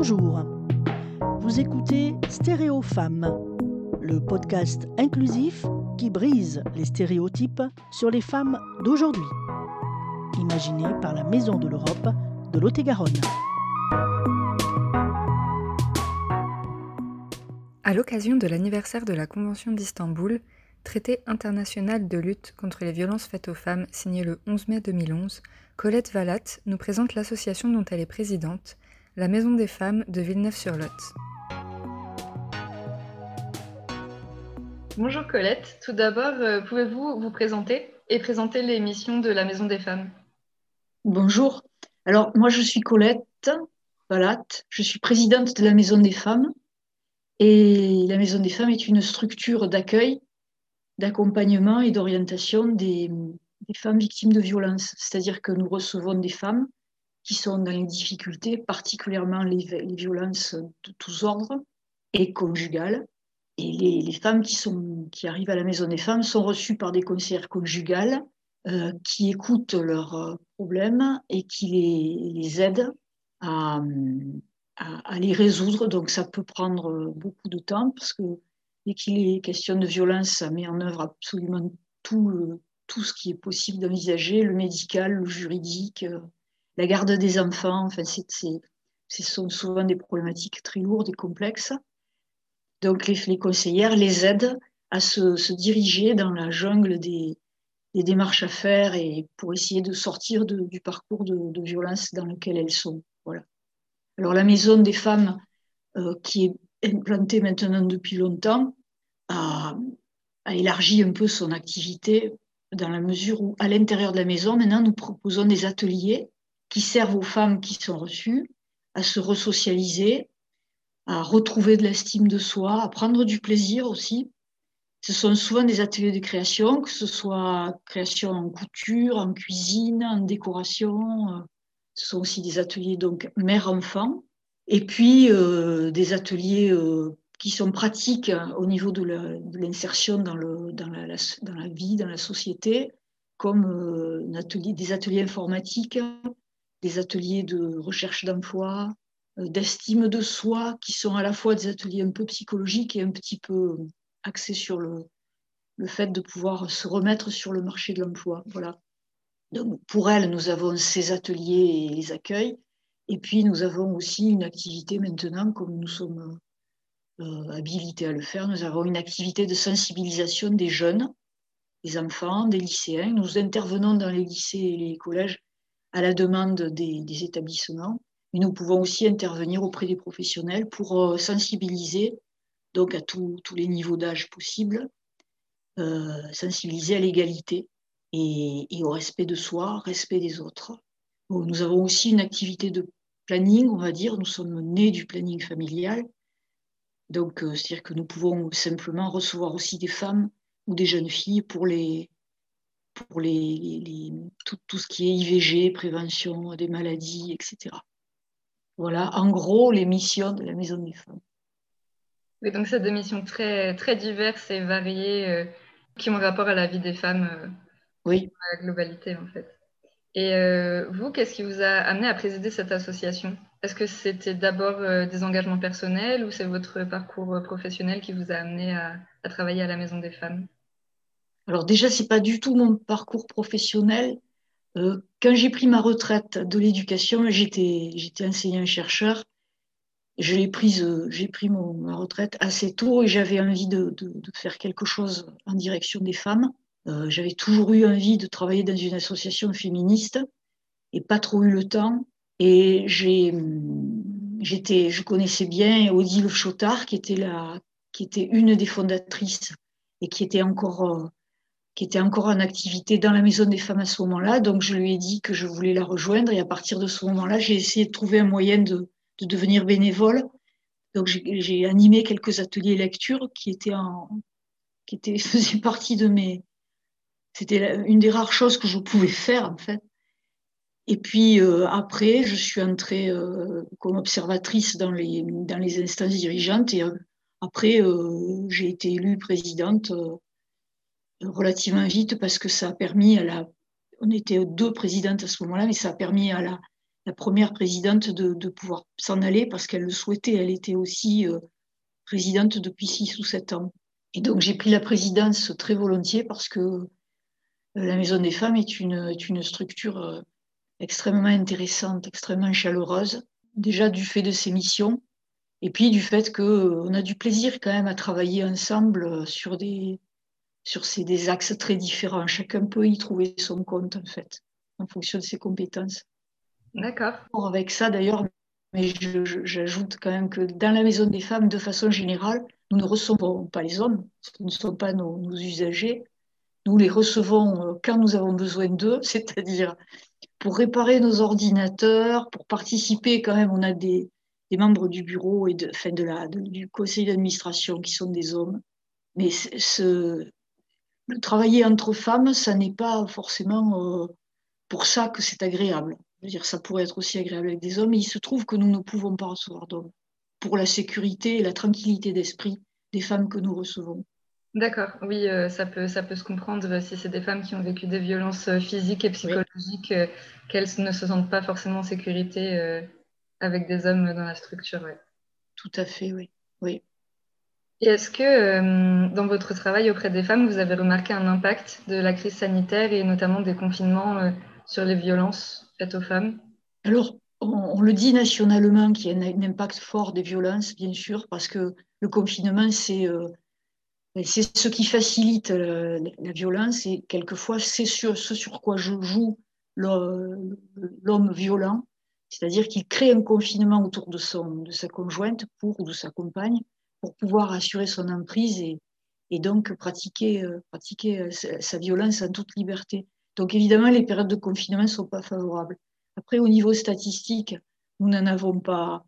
Bonjour. Vous écoutez Stéréo Femmes, le podcast inclusif qui brise les stéréotypes sur les femmes d'aujourd'hui. Imaginé par la Maison de l'Europe de Lot-et-Garonne. À l'occasion de l'anniversaire de la Convention d'Istanbul, traité international de lutte contre les violences faites aux femmes signé le 11 mai 2011, Colette Valat nous présente l'association dont elle est présidente, la Maison des femmes de Villeneuve-sur-Lot. Bonjour Colette, tout d'abord, euh, pouvez-vous vous présenter et présenter les missions de la Maison des femmes? Bonjour, alors moi je suis Colette Valat, je suis présidente de la Maison des femmes. Et la Maison des femmes est une structure d'accueil, d'accompagnement et d'orientation des, femmes victimes de violences. C'est-à-dire que nous recevons des femmes qui sont dans les difficultés, particulièrement les, violences de tous ordres et conjugales. Et les, femmes qui, sont, qui arrivent à la Maison des femmes sont reçues par des conseillères conjugales euh, qui écoutent leurs euh, problèmes et qui les, aident à, à, les résoudre. Donc ça peut prendre beaucoup de temps parce que dès qu'il est question de violence, ça met en œuvre absolument tout, tout ce qui est possible d'envisager, le médical, le juridique, euh, la garde des enfants. Enfin, ce sont souvent des problématiques très lourdes et complexes. Donc les, conseillères les aident à se, diriger dans la jungle des, démarches à faire et pour essayer de sortir du parcours de, de violence dans lequel elles sont. Voilà. Alors la maison des femmes, euh, qui est implantée maintenant depuis longtemps, a, élargi un peu son activité dans la mesure où, à l'intérieur de la maison, maintenant, nous proposons des ateliers qui servent aux femmes qui sont reçues à se resocialiser, à retrouver de l'estime de soi, à prendre du plaisir aussi. Ce sont souvent des ateliers de création, que ce soit création en couture, en cuisine, en décoration, ce sont aussi des ateliers donc mère-enfant, et puis euh, des ateliers euh, qui sont pratiques au niveau de l'insertion dans, la, vie, dans la société, comme euh, des ateliers informatiques, des ateliers de recherche d'emploi, d'estime de soi, qui sont à la fois des ateliers un peu psychologiques et un petit peu axés sur le, le fait de pouvoir se remettre sur le marché de l'emploi. Voilà. Donc, pour elle, nous avons ces ateliers et les accueils. Et puis, nous avons aussi une activité maintenant, comme nous sommes euh, habilités à le faire, nous avons une activité de sensibilisation des jeunes, des enfants, des lycéens. Nous intervenons dans les lycées et les collèges à la demande des, établissements. Mais nous pouvons aussi intervenir auprès des professionnels pour euh, sensibiliser donc à tous les niveaux d'âge possibles, euh, sensibiliser à l'égalité et, au respect de soi, respect des autres. nous avons aussi une activité de planning, on va dire. Nous sommes nés du planning familial. Donc, euh, c'est-à-dire que nous pouvons simplement recevoir aussi des femmes ou des jeunes filles pour les pour les, tout, tout, ce qui est IVG, prévention des maladies, etc. Voilà, en gros, les missions de la Maison des femmes. Oui, donc c'est des missions très, très diverses et variées euh, qui ont rapport à la vie des femmes euh, oui. la globalité, en fait. Et euh, vous, qu'est-ce qui vous a amené à présider cette association? Est-ce que c'était d'abord des engagements personnels ou c'est votre parcours professionnel qui vous a amené à, travailler à la Maison des femmes? Alors déjà, c'est pas du tout mon parcours professionnel. quand j'ai pris ma retraite de l'éducation, j'étais, enseignant-chercheur. Pris, j'ai pris mon, ma retraite assez tôt et j'avais envie de, faire quelque chose en direction des femmes. Euh, j'avais toujours eu envie de travailler dans une association féministe et pas trop eu le temps. Et j'étais, je connaissais bien Odile Chotard, qui était, la, qui était une des fondatrices et qui était encore, euh, qui était encore en activité dans la Maison des femmes à ce moment-là. Donc je lui ai dit que je voulais la rejoindre et à partir de ce moment-là, j'ai essayé de trouver un moyen de, de devenir bénévole. Donc j'ai animé quelques ateliers lecture qui étaient en, qui étaient, faisaient partie de mes, c'était une des rares choses que je pouvais faire, en fait. Et puis euh, après, je suis entrée euh, comme observatrice dans les, dans les instances dirigeantes. Et euh, après, j'ai été élue présidente relativement vite parce que ça a permis à la. On était deux présidentes à ce moment-là, mais ça a permis à la, première présidente de, pouvoir s'en aller parce qu'elle le souhaitait. Elle était aussi euh, présidente depuis six ou sept ans. Et donc j'ai pris la présidence très volontiers parce que euh, la Maison des Femmes est une, est une structure euh, extrêmement intéressante, extrêmement chaleureuse, déjà du fait de ses missions, et puis du fait qu'on a du plaisir quand même à travailler ensemble sur des, sur ces, des axes très différents. Chacun peut y trouver son compte, en fait, en fonction de ses compétences. D'accord. Avec ça, d'ailleurs, mais j'ajoute quand même que dans la maison des femmes, de façon générale, nous ne recevons pas les hommes, ce ne sont pas nos, usagers. Nous les recevons euh, quand nous avons besoin d'eux, c'est-à-dire pour réparer nos ordinateurs, pour participer quand même, on a des, membres du bureau et de, enfin de la, du conseil d'administration qui sont des hommes. Mais ce, travailler entre femmes, ça n'est pas forcément euh, pour ça que c'est agréable dire, ça pourrait être aussi agréable avec des hommes, mais il se trouve que nous ne pouvons pas recevoir d'hommes pour la sécurité et la tranquillité d'esprit des femmes que nous recevons. D'accord, oui, euh, ça, peut, ça peut se comprendre si c'est des femmes qui ont vécu des violences euh, physiques et psychologiques, euh, qu'elles ne se sentent pas forcément en sécurité avec des hommes dans la structure. Tout à fait, oui. oui. Est-ce que dans votre travail auprès des femmes, vous avez remarqué un impact de la crise sanitaire et notamment des confinements sur les violences aux femmes? Alors, on, le dit nationalement qu'il y a un, impact fort des violences, bien sûr, parce que le confinement, c'est euh, c'est ce qui facilite la, violence et quelquefois c'est ce sur quoi je joue l'homme violent, c'est-à-dire qu'il crée un confinement autour de, de sa conjointe pour, ou de sa compagne pour pouvoir assurer son emprise et, et donc pratiquer, euh, euh, sa violence en toute liberté. Donc évidemment, les périodes de confinement ne sont pas favorables. Après, au niveau statistique, nous n'en avons pas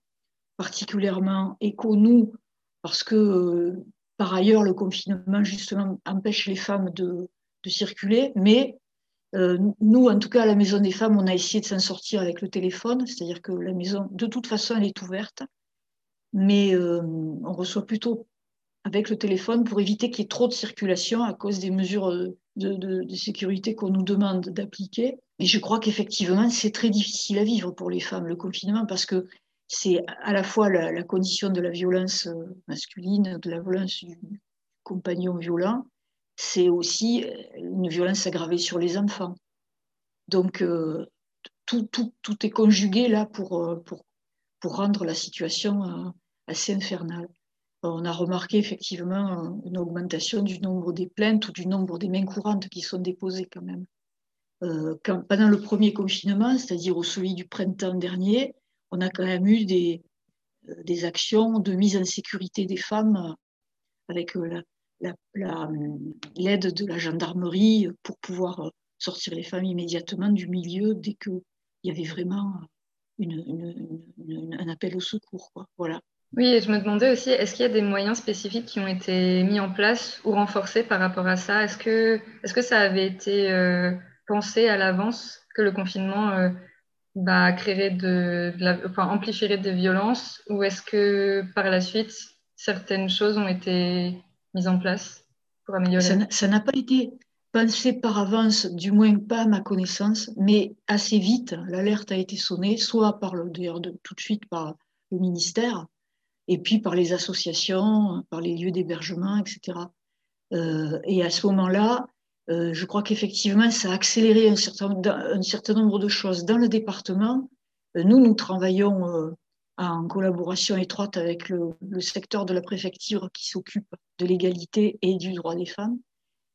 particulièrement écho, nous, parce que euh, par ailleurs, le confinement, justement, empêche les femmes de, circuler. Mais nous, en tout cas, à la Maison des femmes, on a essayé de s'en sortir avec le téléphone, c'est-à-dire que la maison, de toute façon, elle est ouverte, mais euh, on reçoit plutôt avec le téléphone pour éviter qu'il y ait trop de circulation à cause des mesures de, sécurité qu'on nous demande d'appliquer. Et je crois qu'effectivement, c'est très difficile à vivre pour les femmes, le confinement, parce que c'est à la fois la, condition de la violence euh, masculine, de la violence du compagnon violent, c'est aussi euh, une violence aggravée sur les enfants. Donc, euh, tout, tout, tout, est conjugué là pour, pour, pour rendre la situation assez infernale on a remarqué effectivement une augmentation du nombre des plaintes ou du nombre des mains courantes qui sont déposées quand même. Euh, pendant le premier confinement, c'est-à-dire au celui du printemps dernier, on a quand même eu des, euh, des actions de mise en sécurité des femmes avec euh, l'aide de la gendarmerie pour pouvoir sortir les femmes immédiatement du milieu dès qu'il y avait vraiment un appel au secours. Voilà. Oui, et je me demandais aussi, est-ce qu'il y a des moyens spécifiques qui ont été mis en place ou renforcés par rapport à ça? Est-ce que, est que ça avait été euh, pensé à l'avance que le confinement euh, bah, amplifierait des violences? Ou est-ce que par la suite, certaines choses ont été mises en place pour améliorer? Ça n'a pas été pensé par avance, du moins pas à ma connaissance, mais assez vite, l'alerte a été sonnée, soit par le, d'ailleurs tout de suite par le ministère, et puis par les associations, par les lieux d'hébergement, etc. Euh, et à ce moment-là, euh, je crois qu'effectivement, ça a accéléré un certain, nombre de choses. Dans le département, euh, nous, nous travaillons en collaboration étroite avec le, secteur de la préfecture qui s'occupe de l'égalité et du droit des femmes.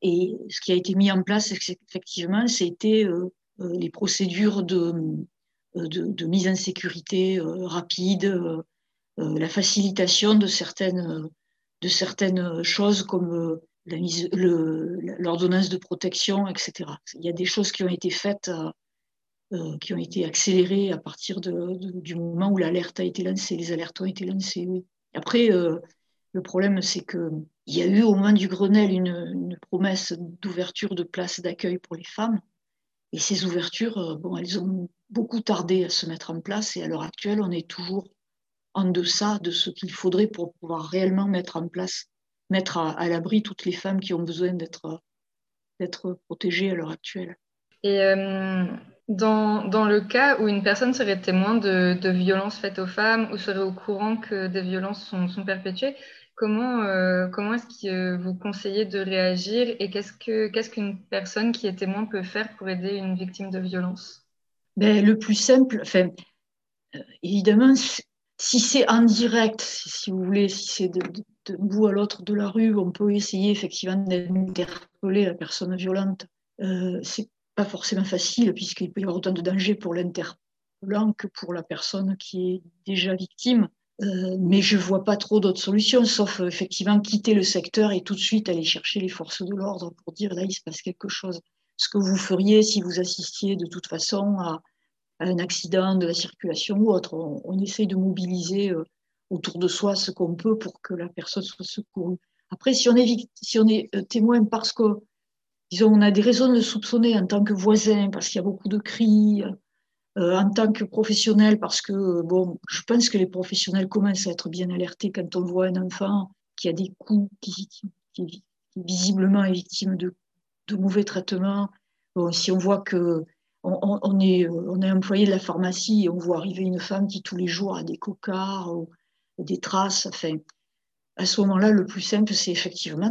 Et ce qui a été mis en place, effectivement, c'était les procédures de, mise en sécurité rapide, euh, la facilitation de certaines, de certaines choses comme euh, l'ordonnance de protection, etc. Il y a des choses qui ont été faites, euh, qui ont été accélérées à partir du moment où l'alerte a été lancée, les alertes ont été lancées. Après, le problème, c'est qu'il y a eu au moment du Grenelle une, une promesse d'ouverture de places d'accueil pour les femmes. Et ces ouvertures, bon, elles ont beaucoup tardé à se mettre en place et à l'heure actuelle, on est toujours en deçà de ce qu'il faudrait pour pouvoir réellement mettre en place, mettre à, l'abri toutes les femmes qui ont besoin d'être d'être protégées à l'heure actuelle. Et euh, Dans, dans, le cas où une personne serait témoin de, de, violences faites aux femmes ou serait au courant que des violences sont, sont perpétuées, comment, euh, comment est-ce que vous conseillez de réagir et qu'est-ce qu'une qu qu'une personne qui est témoin peut faire pour aider une victime de violence? Ben, Le plus simple, enfin, euh, évidemment, si c'est en direct, si vous voulez, si c'est de, bout à l'autre de la rue, on peut essayer effectivement d'interpeller la personne violente. Euh, c'est pas forcément facile puisqu'il peut y avoir autant de danger pour l'interpellant que pour la personne qui est déjà victime. Euh, mais je vois pas trop d'autres solutions, sauf euh, effectivement quitter le secteur et tout de suite aller chercher les forces de l'ordre pour dire là il se passe quelque chose. Ce que vous feriez si vous assistiez de toute façon à, à un accident de la circulation ou autre. On, on essaye de mobiliser euh, autour de soi ce qu'on peut pour que la personne soit secourue. Après, si on est, euh, témoin parce que disons, on a des raisons de soupçonner en tant que voisin, parce qu'il y a beaucoup de cris, euh, en tant que professionnel, parce que, bon, je pense que les professionnels commencent à être bien alertés quand on voit un enfant qui a des coups, qui visiblement est victime de, de mauvais traitements. Bon, si on voit que on, on, est, employé de la pharmacie et on voit arriver une femme qui tous les jours a des cocards ou des traces, à ce moment-là, le plus simple, c'est effectivement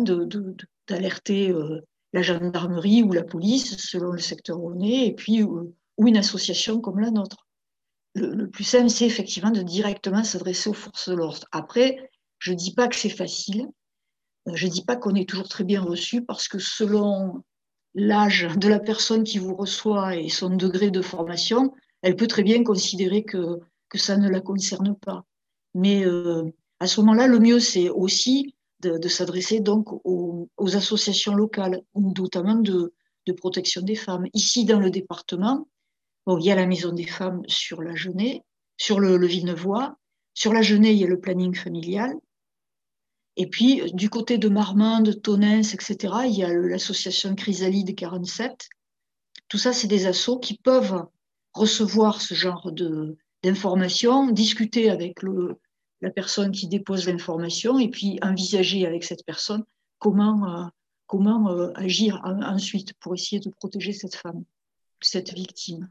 d'alerter euh, la gendarmerie ou la police, selon le secteur où on est, et puis ou une association comme la nôtre. Le, le plus simple, c'est effectivement de directement s'adresser aux forces de l'ordre. Après, je ne dis pas que c'est facile, je ne dis pas qu'on est toujours très bien reçu, parce que selon l'âge de la personne qui vous reçoit et son degré de formation, elle peut très bien considérer que, que ça ne la concerne pas. Mais euh, à ce moment-là, le mieux, c'est aussi de, de s'adresser donc aux, aux, associations locales, notamment de, de, protection des femmes. Ici, dans le département, bon, il y a la Maison des femmes sur la Genève, sur le, le. Sur la Genève, il y a le planning familial. Et puis, du côté de Marmande, Tonnes, etc., il y a l'association Chrysalide 47. Tout ça, c'est des assos qui peuvent recevoir ce genre d'informations, discuter avec le, la personne qui dépose l'information et puis envisager avec cette personne comment, euh, comment euh, agir en, ensuite pour essayer de protéger cette femme, cette victime.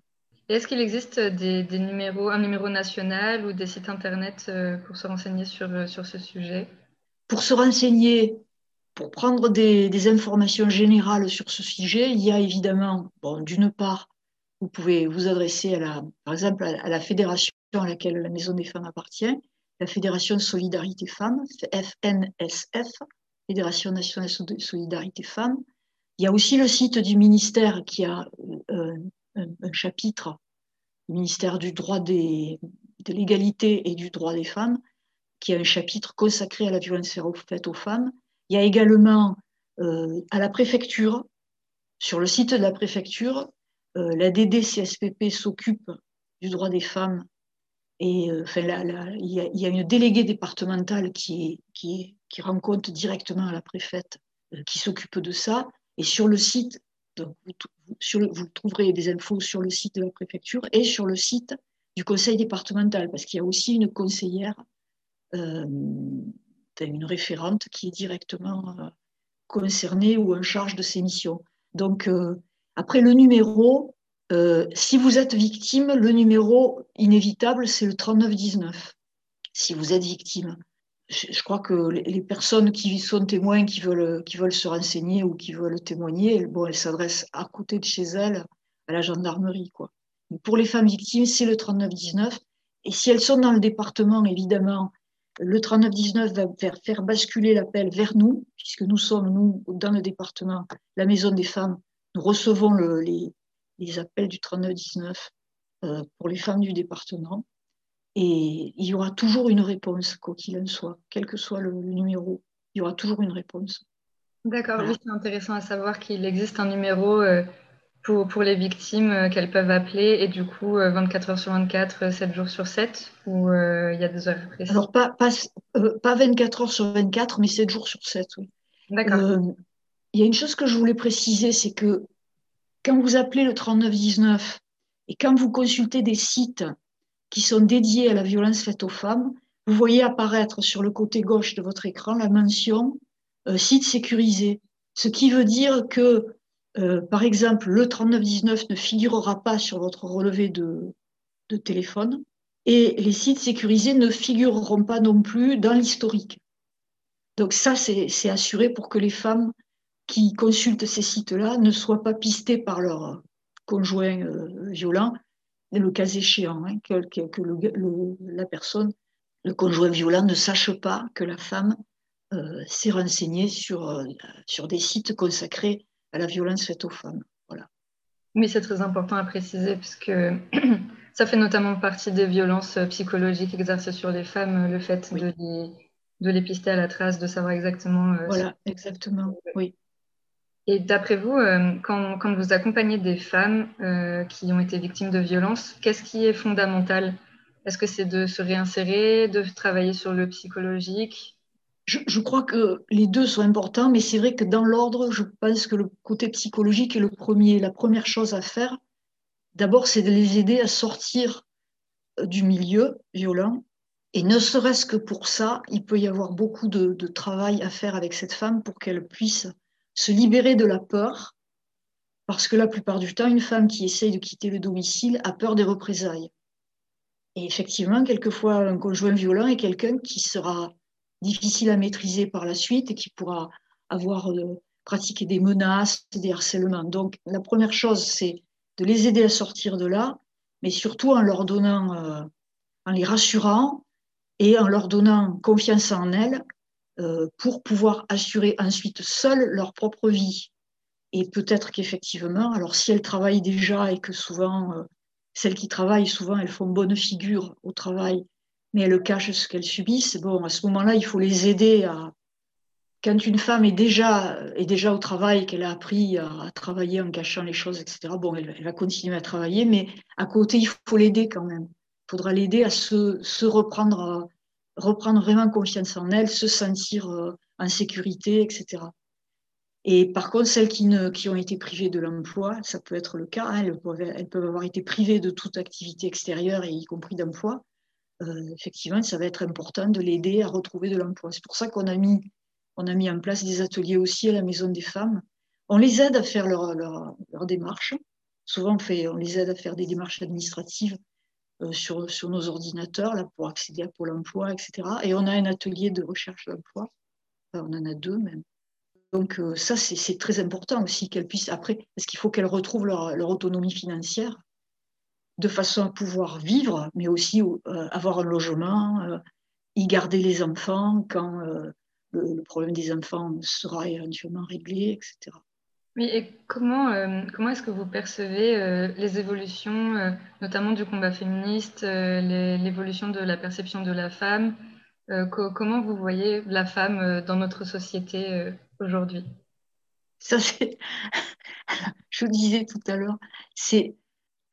Est-ce qu'il existe des, numéros, un numéro national ou des sites internet euh, pour se renseigner sur, sur ce sujet? Pour se renseigner, pour prendre des, informations générales sur ce sujet, il y a évidemment, bon, d'une part, vous pouvez vous adresser à la, par exemple à la fédération à laquelle la Maison des femmes appartient, la Fédération Solidarité Femmes, FNSF, Fédération nationale de solidarité femmes. Il y a aussi le site du ministère qui a euh, un, un, chapitre, le ministère du droit des, de l'égalité et du droit des femmes, qui a un chapitre consacré à la violence faite aux femmes. Il y a également euh, à la préfecture, sur le site de la préfecture, euh, la DDCSPP s'occupe du droit des femmes et euh, là, il, y a, une déléguée départementale qui, qui, directement la préfète qui s'occupe de ça. Et sur le site, vous, trouverez des infos sur le site de la préfecture et sur le site du conseil départemental, parce qu'il y a aussi une conseillère, une référente qui est directement euh, concernée ou en charge de ces missions. Donc, euh, après le numéro, euh, si vous êtes victime, le numéro inévitable, c'est le 3919. Si vous êtes victime. Je, crois que les personnes qui sont témoins, qui veulent, qui veulent se renseigner ou qui veulent témoigner, bon, elles s'adressent à côté de chez elles à la gendarmerie. Quoi. Pour les femmes victimes, c'est le 3919. Et si elles sont dans le département, évidemment, le 3919 va faire, faire basculer l'appel vers nous, puisque nous sommes, nous, dans le département, la maison des femmes, nous recevons le, les, les appels du 3919 euh, pour les femmes du département. Et il y aura toujours une réponse, quoi qu'il en soit, quel que soit le, le, numéro, il y aura toujours une réponse. D'accord, voilà. oui, c'est intéressant à savoir qu'il existe un numéro euh, pour, pour les victimes euh, qu'elles peuvent appeler et du coup 24 heures sur 24, 7 jours sur 7, ou il y a des heures précises? Alors, pas, pas, pas 24 heures sur 24, mais 7 jours sur 7, oui. D'accord. Il y a une chose que je voulais préciser, c'est que quand vous appelez le 3919 et quand vous consultez des sites qui sont dédiés à la violence faite aux femmes, vous voyez apparaître sur le côté gauche de votre écran la mention euh, site sécurisé. Ce qui veut dire que Euh, par exemple, le 3919 ne figurera pas sur votre relevé de, téléphone et les sites sécurisés ne figureront pas non plus dans l'historique. Donc ça, c'est assuré pour que les femmes qui consultent ces sites-là ne soient pas pistées par leur conjoint euh, violent, le cas échéant, hein, que, la personne, le conjoint violent ne sache pas que la femme euh, s'est renseignée sur, sur des sites consacrés à la violence faite aux femmes. Voilà. Oui, c'est très important à préciser, puisque ça fait notamment partie des violences psychologiques exercées sur les femmes, le fait de, les, de les pister à la trace, de savoir exactement. voilà, exactement, oui. Et d'après vous, euh, quand, quand, vous accompagnez des femmes euh, qui ont été victimes de violences, qu'est-ce qui est fondamental? Est-ce que c'est de se réinsérer, de travailler sur le psychologique? Je, crois que les deux sont importants, mais c'est vrai que dans l'ordre, je pense que le côté psychologique est le premier. La première chose à faire, d'abord, c'est de les aider à sortir euh, du milieu violent. Et ne serait-ce que pour ça, il peut y avoir beaucoup de, de travail à faire avec cette femme pour qu'elle puisse se libérer de la peur, parce que la plupart du temps, une femme qui essaye de quitter le domicile a peur des représailles. Et effectivement, quelquefois, un conjoint violent est quelqu'un qui sera difficile à maîtriser par la suite et qui pourra avoir euh, pratiqué des menaces, des harcèlements. Donc, la première chose, c'est de les aider à sortir de là, mais surtout en leur donnant, euh, en les rassurant et en leur donnant confiance en elles euh, pour pouvoir assurer ensuite seules leur propre vie. Et peut-être qu'effectivement, alors si elles travaillent déjà et que souvent, celles qui travaillent, souvent, elles font bonne figure au travail, mais elles cachent ce qu'elles subissent, bon, à ce moment-là, il faut les aider à... Quand une femme est déjà, est déjà au travail, qu'elle a appris à, travailler en cachant les choses, etc., bon, elle, va continuer à travailler, mais à côté, il faut l'aider quand même. Il faudra l'aider à se, se reprendre reprendre vraiment confiance en elles, se sentir euh, en sécurité, etc. Et par contre, celles qui, ne, qui ont été privées de l'emploi, ça peut être le cas, hein, elles, peuvent, avoir été privées de toute activité extérieure, y compris d'emploi. Euh, effectivement, ça va être important de l'aider à retrouver de l'emploi. C'est pour ça qu'on a mis, on a mis en place des ateliers aussi à la Maison des femmes. On les aide à faire leur, leur, démarche. Souvent, on, fait, on les aide à faire des démarches administratives euh, sur, sur, nos ordinateurs là, pour accéder à Pôle emploi, etc. Et on a un atelier de recherche d'emploi. on en a deux même. Donc euh, ça, c'est très important aussi qu'elles puissent, après, parce qu'il faut qu'elles retrouvent leur, autonomie financière de façon à pouvoir vivre, mais aussi euh, avoir un logement, y garder les enfants quand le, le, problème des enfants sera éventuellement réglé, etc. Oui, et comment, euh, comment est-ce que vous percevez euh, les évolutions, euh, notamment du combat féministe, l'évolution de la perception de la femme Comment vous voyez la femme dans notre société aujourd'hui? Ça, c'est. je vous disais tout à l'heure, c'est.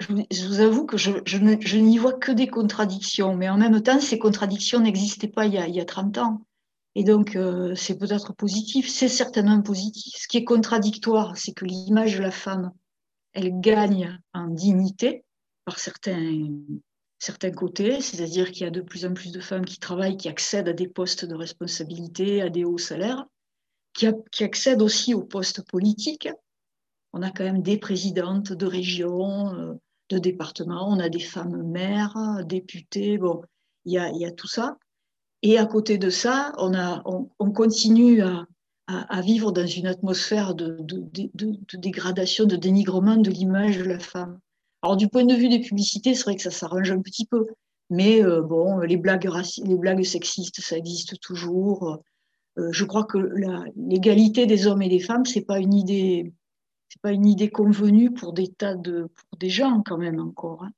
Je vous avoue que je, n'y vois que des contradictions, mais en même temps, ces contradictions n'existaient pas il y, a, il y a 30 ans. Et donc, euh, c'est peut-être positif, c'est certainement positif. Ce qui est contradictoire, c'est que l'image de la femme, elle gagne en dignité par certains, certains côtés, c'est-à-dire qu'il y a de plus en plus de femmes qui travaillent, qui accèdent à des postes de responsabilité, à des hauts salaires, qui, qui accèdent aussi aux postes politiques. On a quand même des présidentes de régions, euh, de départements, on a des femmes maires, députées, bon, il y a, y a tout ça. Et à côté de ça, on, continue à, vivre dans une atmosphère de, dégradation, de dénigrement de l'image de la femme. Alors du point de vue des publicités, c'est vrai que ça s'arrange un petit peu. Mais euh, bon, les blagues, les blagues sexistes, ça existe toujours. Euh, je crois que l'égalité des hommes et des femmes, c'est pas une idée, c'est pas une idée convenue pour des tas de, pour des gens quand même encore. Hein.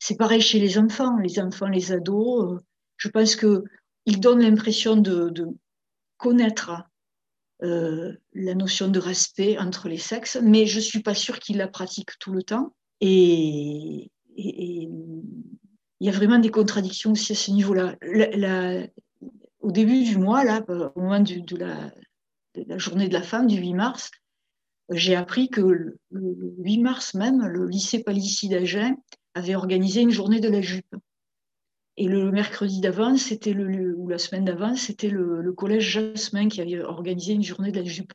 C'est pareil chez les enfants, les enfants, les ados. Euh, je pense qu'il donne l'impression de, connaître euh, la notion de respect entre les sexes, mais je suis pas sûre qu'il la pratique tout le temps. Et, il y a vraiment des contradictions aussi à ce niveau-là. au début du mois, là, au moment de, la, journée de la femme, du 8 mars, j'ai appris que le, 8 mars même, le lycée Palissy d'Agen avait organisé une journée de la jupe. Et le mercredi d'avant, c'était le, ou la semaine d'avant, c'était le, collège Jasmin qui avait organisé une journée de la jupe.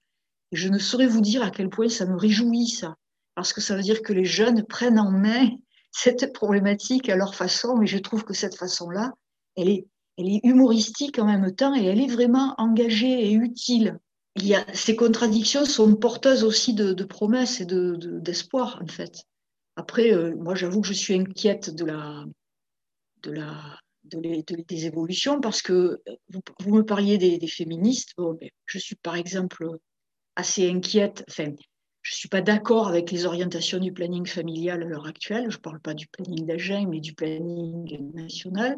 je ne saurais vous dire à quel point ça me réjouit, ça, parce que ça veut dire que les jeunes prennent en main cette problématique à leur façon, et je trouve que cette façon-là, elle est, elle est humoristique en même temps et elle est vraiment engagée et utile. Il y a, ces contradictions sont porteuses aussi de, promesses et d'espoir, de, en fait. Après, euh, moi, j'avoue que je suis inquiète de la, de la, des évolutions parce que vous, vous me parliez des, féministes. Bon, ben, je suis par exemple assez inquiète. Enfin, je ne suis pas d'accord avec les orientations du planning familial à l'heure actuelle. Je ne parle pas du planning d'agent, mais du planning national.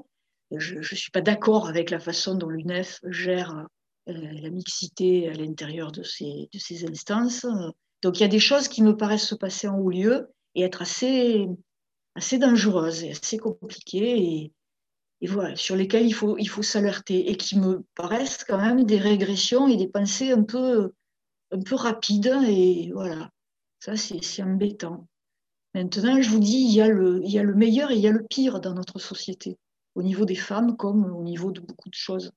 Je ne suis pas d'accord avec la façon dont l'UNEF gère euh, la mixité à l'intérieur de ces, de ces instances. Donc il y a des choses qui me paraissent se passer en haut lieu et être assez, assez dangereuses et assez compliquées. Et, et voilà, sur lesquelles il faut, il faut s'alerter et qui me paraissent quand même des régressions et des pensées un peu, un peu rapides. Et voilà, ça c'est embêtant. Maintenant, je vous dis, il y, a le, il y a le meilleur et il y a le pire dans notre société, au niveau des femmes comme au niveau de beaucoup de choses.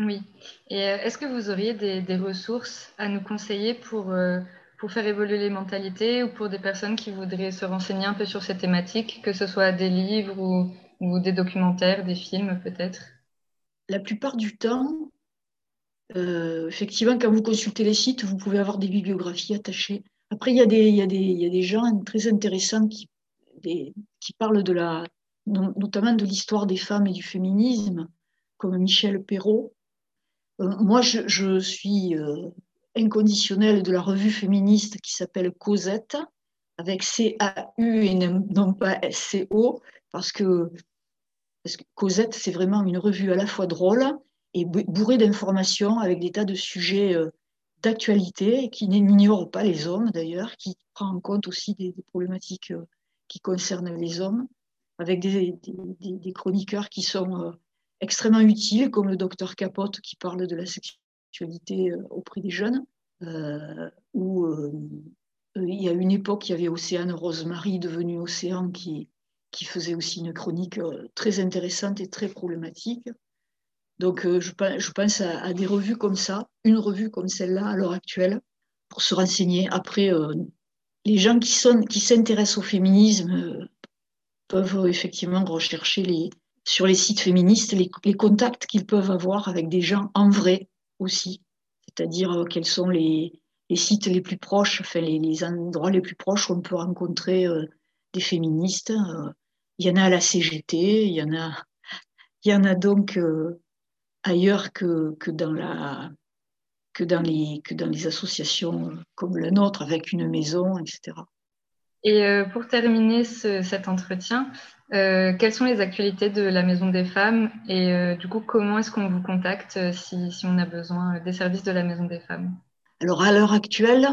Oui. Et euh, est-ce que vous auriez des, ressources à nous conseiller pour, euh, pour faire évoluer les mentalités ou pour des personnes qui voudraient se renseigner un peu sur ces thématiques, que ce soit des livres ou des documentaires, des films peut-être? La plupart du temps, euh, effectivement, quand vous consultez les sites, vous pouvez avoir des bibliographies attachées. Après, il y a des gens très intéressants qui, qui parlent de la, notamment de l'histoire des femmes et du féminisme, comme Michel Perrault. Euh, moi, je, suis euh, inconditionnelle de la revue féministe qui s'appelle Cosette, avec C-A-U et non pas C-O, parce que parce Cosette, c'est vraiment une revue à la fois drôle et bourrée d'informations avec des tas de sujets euh, d'actualité qui n'ignore pas les hommes d'ailleurs, qui prend en compte aussi des, problématiques qui concernent les hommes, avec des, chroniqueurs qui sont extrêmement utiles, comme le docteur Capote qui parle de la sexualité auprès des jeunes, où il y a une époque, il y avait Océane Rosemary, devenue Océan, qui, qui faisait aussi une chronique euh, très intéressante et très problématique. Donc, euh, je, pense à, des revues comme ça, une revue comme celle-là à l'heure actuelle, pour se renseigner. Après, euh, les gens qui, qui s'intéressent au féminisme peuvent effectivement rechercher les, sur les sites féministes les, contacts qu'ils peuvent avoir avec des gens en vrai aussi, c'est-à-dire quels sont les, sites les plus proches, enfin les, endroits les plus proches où on peut rencontrer des féministes. Il y en a à la CGT, il y en a, il y en a donc euh, ailleurs que, que, dans la, que, dans les, que dans les associations comme la nôtre, avec une maison, etc. Et euh, pour terminer cet entretien, euh, quelles sont les actualités de la Maison des Femmes et du coup, comment est-ce qu'on vous contacte si, si, on a besoin des services de la Maison des Femmes? Alors, à l'heure actuelle,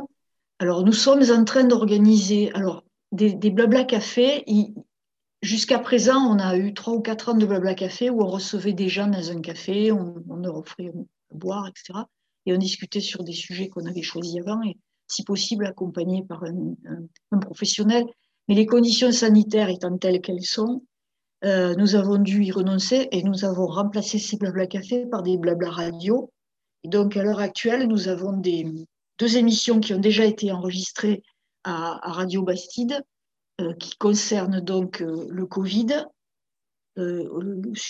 alors, nous sommes en train d'organiser alors, des, des blabla cafés. Jusqu'à présent, on a eu trois ou quatre ans de Blabla Café où on recevait des gens dans un café, on, leur offrait à boire, etc. Et on discutait sur des sujets qu'on avait choisis avant et, si possible, accompagnés par un, professionnel. Mais les conditions sanitaires étant telles qu'elles sont, euh, nous avons dû y renoncer et nous avons remplacé ces Blabla Café par des Blabla Radio. Et donc, à l'heure actuelle, nous avons deux émissions qui ont déjà été enregistrées à Radio Bastide euh, qui concerne donc euh, le Covid. Euh,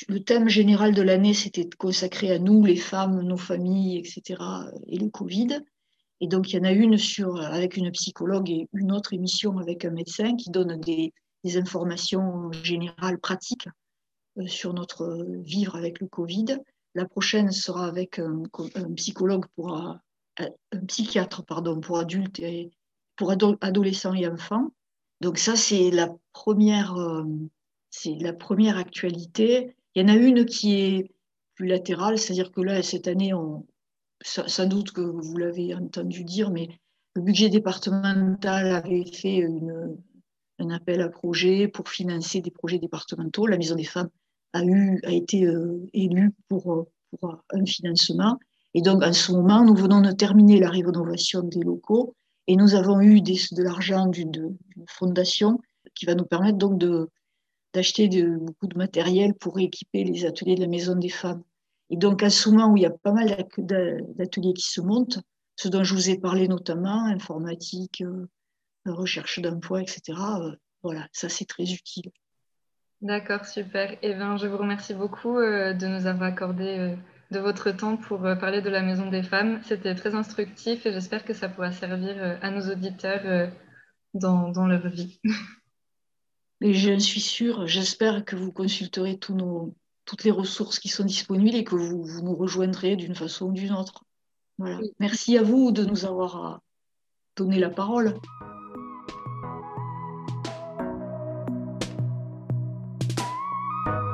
le, thème général de l'année, c'était consacré à nous, les femmes, nos familles, etc., et le Covid. Et donc, il y en a une sur, avec une psychologue et une autre émission avec un médecin qui donne des, informations générales pratiques sur notre vivre avec le Covid. La prochaine sera avec un, psychologue pour un psychiatre pardon pour adultes et pour adolescents et enfants. Donc ça, c'est la première, euh, c'est la première actualité. Il y en a une qui est plus latérale, c'est-à-dire que là, cette année, on, sans doute que vous l'avez entendu dire, mais le budget départemental avait fait un appel à projet pour financer des projets départementaux. La Maison des femmes a, eu, a été euh, élue pour, pour un financement. Et donc, en ce moment, nous venons de terminer la rénovation des locaux et nous avons eu de l'argent d'une fondation qui va nous permettre donc d'acheter beaucoup de matériel pour équiper les ateliers de la Maison des Femmes. Et donc, à ce moment où il y a pas mal d'ateliers qui se montent, ce dont je vous ai parlé notamment, informatique, recherche d'emploi, etc. voilà, ça c'est très utile. D'accord, super. Eh bien, je vous remercie beaucoup de nous avoir accordé de votre temps pour parler de la Maison des femmes. C'était très instructif et j'espère que ça pourra servir à nos auditeurs dans, dans leur vie. Et je suis sûre, j'espère que vous consulterez tous nos, toutes les ressources qui sont disponibles et que vous, vous nous rejoindrez d'une façon ou d'une autre. Voilà. Merci à vous de nous avoir euh, donné la parole.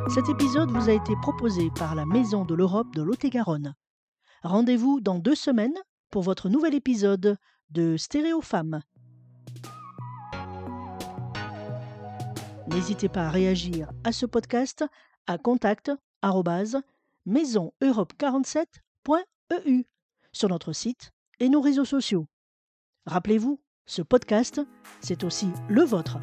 Cet épisode vous a été proposé par la Maison de l'Europe de Lot-et-Garonne. Rendez-vous dans deux semaines pour votre nouvel épisode de Stéréo Femmes. N'hésitez pas à réagir à ce podcast à contact maisoneurope47.eu sur notre site et nos réseaux sociaux. Rappelez-vous, ce podcast, c'est aussi le vôtre.